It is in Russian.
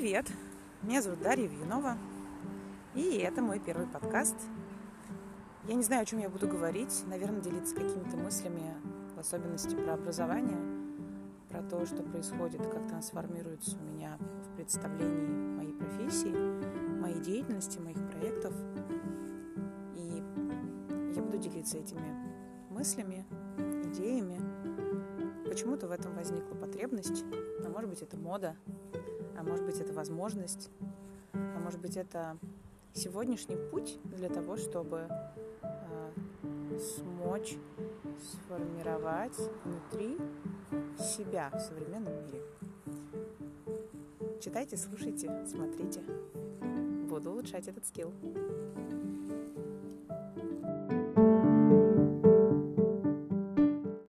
Привет! Меня зовут Дарья Вьюнова, и это мой первый подкаст. Я не знаю, о чем я буду говорить, наверное, делиться какими-то мыслями, в особенности про образование, про то, что происходит, как трансформируется у меня в представлении моей профессии, моей деятельности, моих проектов. И я буду делиться этими мыслями, идеями. Почему-то в этом возникла потребность, а может быть это мода, а может быть это возможность, а может быть это сегодняшний путь для того, чтобы э, смочь сформировать внутри себя в современном мире. Читайте, слушайте, смотрите. Буду улучшать этот скилл.